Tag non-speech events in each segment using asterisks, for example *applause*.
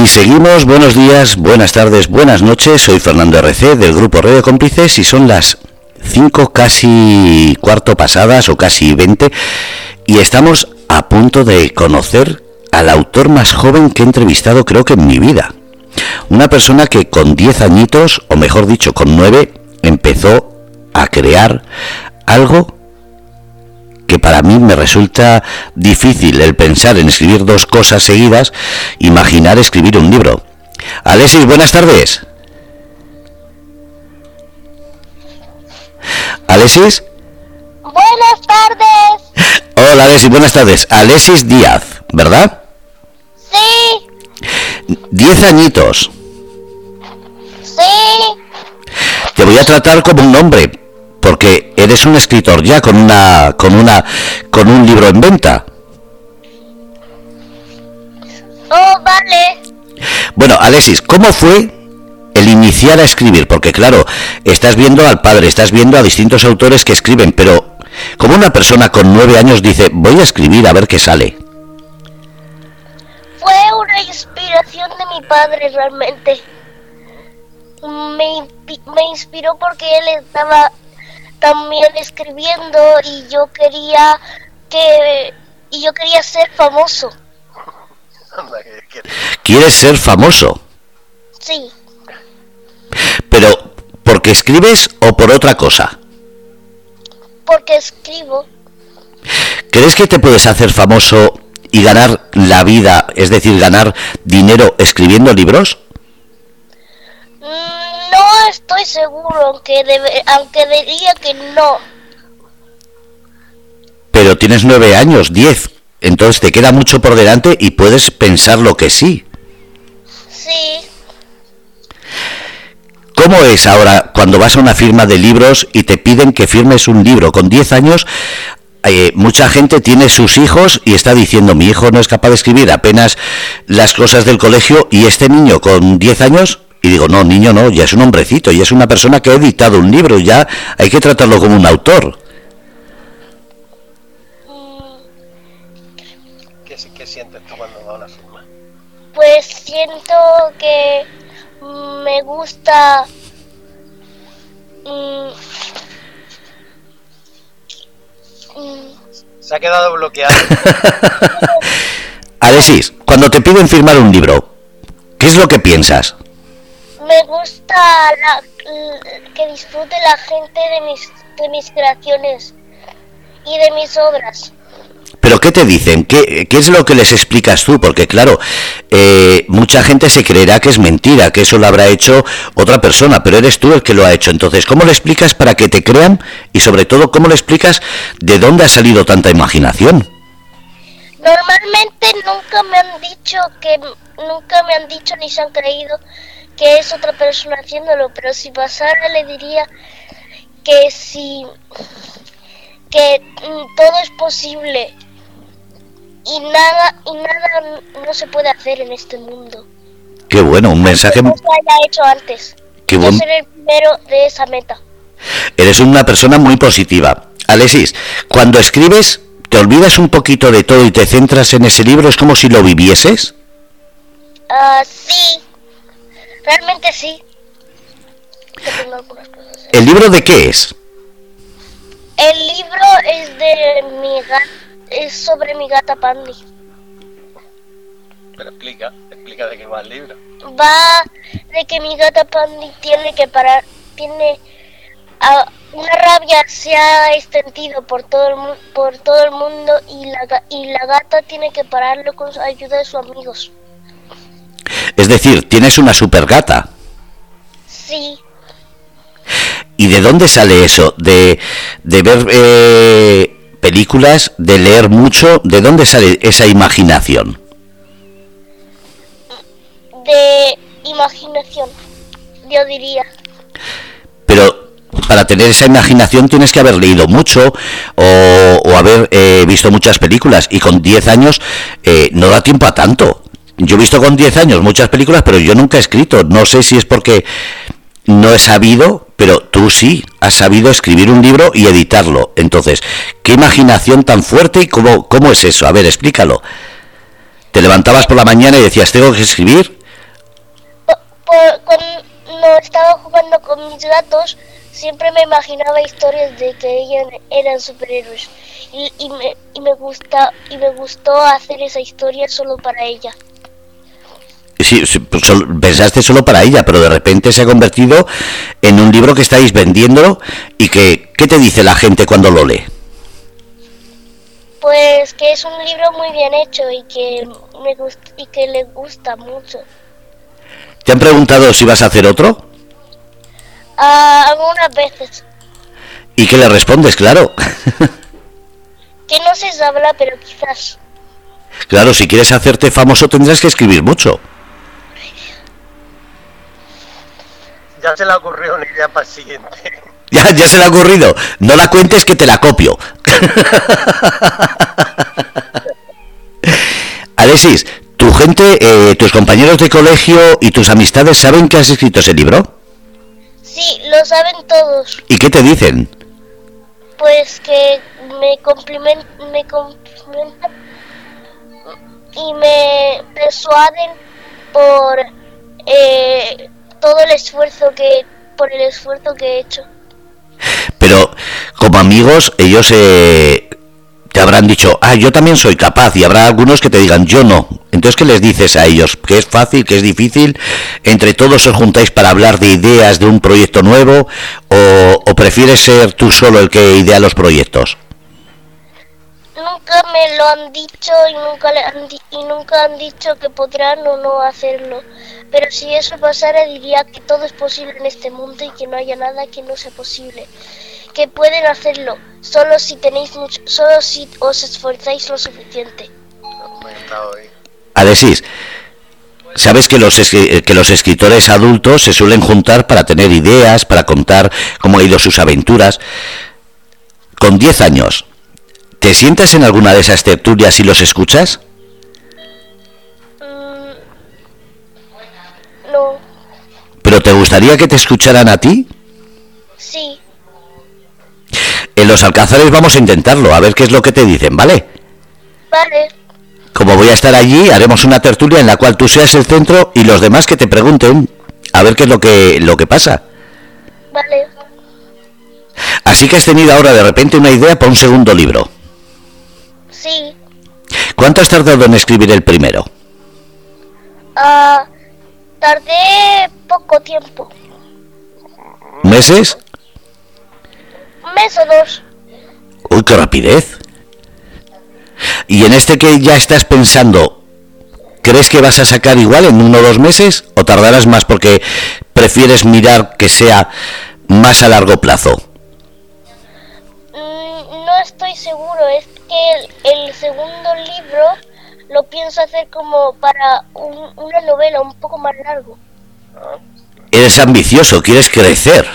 Y seguimos, buenos días, buenas tardes, buenas noches. Soy Fernando RC del grupo Radio Cómplices y son las 5 casi cuarto pasadas o casi 20 y estamos a punto de conocer al autor más joven que he entrevistado creo que en mi vida. Una persona que con 10 añitos, o mejor dicho, con 9, empezó a crear algo que para mí me resulta difícil el pensar en escribir dos cosas seguidas, imaginar escribir un libro. Alexis, buenas tardes. Alexis. Buenas tardes. Hola Alexis, buenas tardes. Alexis Díaz, ¿verdad? Sí. Diez añitos. Sí. Te voy a tratar como un hombre, porque eres un escritor ya con una con una con un libro en venta. Oh, vale. Bueno, Alexis, ¿cómo fue el iniciar a escribir? Porque claro, estás viendo al padre, estás viendo a distintos autores que escriben, pero como una persona con nueve años dice, voy a escribir a ver qué sale. Fue una inspiración de mi padre realmente. Me, me inspiró porque él estaba también escribiendo y yo quería que y yo quería ser famoso. ¿Quieres ser famoso? Sí. Pero porque escribes o por otra cosa? Porque escribo. ¿Crees que te puedes hacer famoso y ganar la vida, es decir, ganar dinero escribiendo libros? No estoy seguro, aunque, debe, aunque diría que no. Pero tienes nueve años, diez, entonces te queda mucho por delante y puedes pensar lo que sí. Sí. ¿Cómo es ahora cuando vas a una firma de libros y te piden que firmes un libro? Con diez años eh, mucha gente tiene sus hijos y está diciendo mi hijo no es capaz de escribir apenas las cosas del colegio y este niño con diez años y digo, no, niño no, ya es un hombrecito, ya es una persona que ha editado un libro, ya hay que tratarlo como un autor. ¿Qué, qué sientes tú cuando va a una firma? Pues siento que me gusta... mm, mm, Se ha quedado bloqueado. *laughs* Alexis, cuando te piden firmar un libro, ¿qué es lo que piensas? Me gusta la- que disfrute la gente de mis, de mis creaciones y de mis obras. ¿Pero qué te dicen? ¿Qué, qué es lo que les explicas tú? Porque claro, eh, mucha gente se creerá que es mentira, que eso lo habrá hecho otra persona, pero eres tú el que lo ha hecho. Entonces, ¿cómo le explicas para que te crean? Y sobre todo, ¿cómo le explicas de dónde ha salido tanta imaginación? Normalmente nunca me han dicho que nunca me han dicho ni se han creído que es otra persona haciéndolo, pero si pasara le diría que si que mm, todo es posible y nada y nada no se puede hacer en este mundo. Qué bueno, un mensaje... No se haya hecho antes. Qué Yo buen- seré el primero de esa meta. Eres una persona muy positiva. Alexis, cuando escribes, ¿te olvidas un poquito de todo y te centras en ese libro? ¿Es como si lo vivieses? Ah, sí. Realmente sí. Que tengo algunas cosas. ¿El libro de qué es? El libro es de mi gata, es sobre mi gata Pandy. Pero explica, explica de qué va el libro. Va de que mi gata Pandy tiene que parar, tiene una rabia se ha extendido por todo el mu- por todo el mundo y la ga- y la gata tiene que pararlo con su ayuda de sus amigos. Es decir, tienes una super gata. Sí, ¿Y de dónde sale eso? ¿De, de ver eh, películas, de leer mucho? ¿De dónde sale esa imaginación? de imaginación, yo diría. Pero para tener esa imaginación tienes que haber leído mucho o, o haber eh, visto muchas películas y con 10 años eh, no da tiempo a tanto. Yo he visto con 10 años muchas películas, pero yo nunca he escrito. No sé si es porque no he sabido, pero tú sí has sabido escribir un libro y editarlo. Entonces, ¿qué imaginación tan fuerte y cómo, cómo es eso? A ver, explícalo. ¿Te levantabas por la mañana y decías, tengo que escribir? cuando estaba jugando con mis gatos, siempre me imaginaba historias de que ellos eran superhéroes. Y, y me, y, me gusta, y me gustó hacer esa historia solo para ella. Sí, pues pensaste solo para ella, pero de repente se ha convertido en un libro que estáis vendiendo y que, ¿qué te dice la gente cuando lo lee? Pues que es un libro muy bien hecho y que, me gust y que le gusta mucho. ¿Te han preguntado si vas a hacer otro? Ah, algunas veces. ¿Y qué le respondes? Claro. Que no se habla, pero quizás. claro, si quieres hacerte famoso tendrás que escribir mucho. Ya se le ocurrió una idea para el siguiente. *laughs* Ya, ya se le ha ocurrido. No la cuentes que te la copio. *laughs* Alexis, tu gente, eh, tus compañeros de colegio y tus amistades saben que has escrito ese libro. Sí, lo saben todos. ¿Y qué te dicen? Pues que me complimentan, me complimentan y me persuaden por eh, todo el esfuerzo que por el esfuerzo que he hecho. Pero como amigos, ellos eh, te habrán dicho, ah, yo también soy capaz, y habrá algunos que te digan, yo no. Entonces, ¿qué les dices a ellos? ¿Que es fácil, que es difícil? ¿Entre todos os juntáis para hablar de ideas de un proyecto nuevo? ¿O, o prefieres ser tú solo el que idea los proyectos? Nunca me lo han dicho y nunca le han dicho que podrán o no hacerlo. Pero si eso pasara diría que todo es posible en este mundo y que no haya nada que no sea posible. Que pueden hacerlo, solo si tenéis mucho, solo si os esforzáis lo suficiente. Ha. Alexis, sabes que los, que los escritores adultos se suelen juntar para tener ideas, para contar cómo han ido sus aventuras. Con 10 años, ¿te sientas en alguna de esas tertulias y los escuchas? Mm, no, ¿Pero te gustaría que te escucharan a ti? sí, En los alcázares vamos a intentarlo, a ver qué es lo que te dicen, ¿vale? vale, Como voy a estar allí, haremos una tertulia en la cual tú seas el centro y los demás que te pregunten a ver qué es lo que, lo que pasa. vale. Así que has tenido ahora de repente una idea para un segundo libro. Sí, ¿Cuánto has tardado en escribir el primero? ah, tardé poco tiempo, ¿Meses? un mes o dos. Uy, qué rapidez. Y en este que ya estás pensando, ¿crees que vas a sacar igual en uno o dos meses o tardarás más porque prefieres mirar que sea más a largo plazo? Mm, No estoy seguro, es que el, el segundo libro lo pienso hacer como para un- una novela un poco más largo. Eres ambicioso, quieres crecer.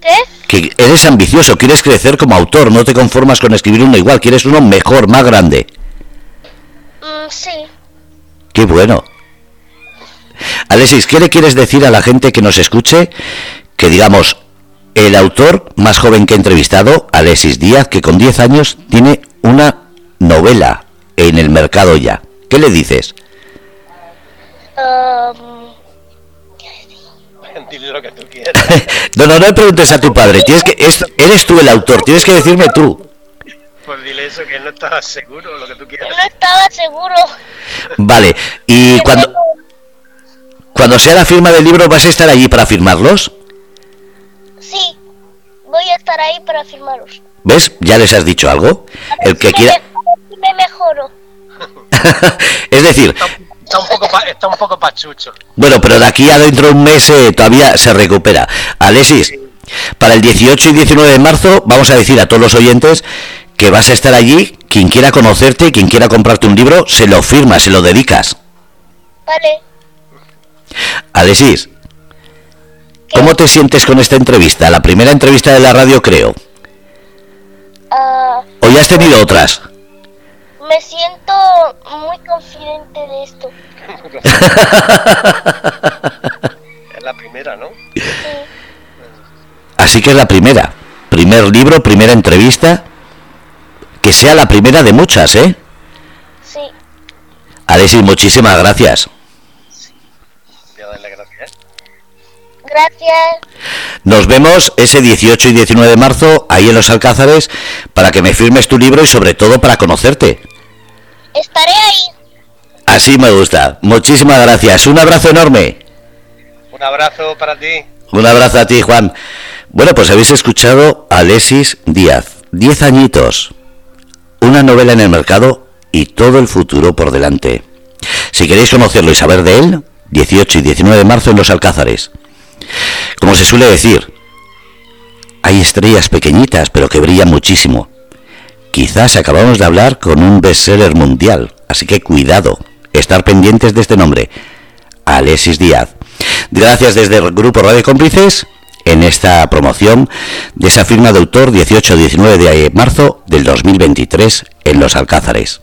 ¿Qué? Que eres ambicioso, quieres crecer como autor, no te conformas con escribir uno igual, quieres uno mejor, más grande. Mm, sí, Qué bueno. Alexis, ¿qué le quieres decir a la gente que nos escuche? Que digamos, el autor más joven que he entrevistado, Alexis Díaz, que con 10 años tiene una novela en el mercado ya. ¿Qué le dices? am, *laughs* Dile lo que tú quieras. *laughs* No, no, no le preguntes a tu padre, tienes que, es- eres tú el autor, tienes que decirme tú. Pues dile eso, que no estabas seguro, lo que tú quieras. no estaba seguro. Vale, y cuando, cuando sea la firma del libro, ¿vas a estar allí para firmarlos? Voy a estar ahí para firmaros. ¿Ves? Ya les has dicho algo. El que quiera... me- mejoro. *laughs* es decir, Está, un poco pa- está un poco pachucho. Bueno, pero de aquí a dentro de un mes eh, todavía se recupera. Alexis, para el 18 y 19 de marzo vamos a decir a todos los oyentes que vas a estar allí. Quien quiera conocerte, quien quiera comprarte un libro, se lo firma, se lo dedicas. Vale. Alexis, ¿cómo te sientes con esta entrevista? La primera entrevista de la radio, creo. ah, ¿O ya has tenido otras? me siento muy confidente de esto. *laughs* Es la primera, ¿no? Sí, Así que es la primera. Primer libro, primera entrevista. Que sea la primera de muchas, ¿eh? sí. Alexis, muchísimas gracias. Gracias. Nos vemos ese 18 y 19 de marzo ahí en los Alcázares para que me firmes tu libro y sobre todo para conocerte. Estaré ahí. Así me gusta. Muchísimas gracias. Un abrazo enorme. Un abrazo para ti. Un abrazo a ti, Juan. Bueno, pues habéis escuchado a Alexis Díaz. Diez añitos. Una novela en el mercado y todo el futuro por delante. Si queréis conocerlo y saber de él, 18 y 19 de marzo en los Alcázares. Como se suele decir, hay estrellas pequeñitas pero que brillan muchísimo. Quizás acabamos de hablar con un bestseller mundial, así que cuidado, estar pendientes de este nombre, Alexis Díaz. Gracias desde el Grupo Radio Cómplices en esta promoción de esa firma de autor 18-19 de marzo del 2023 en Los Alcázares.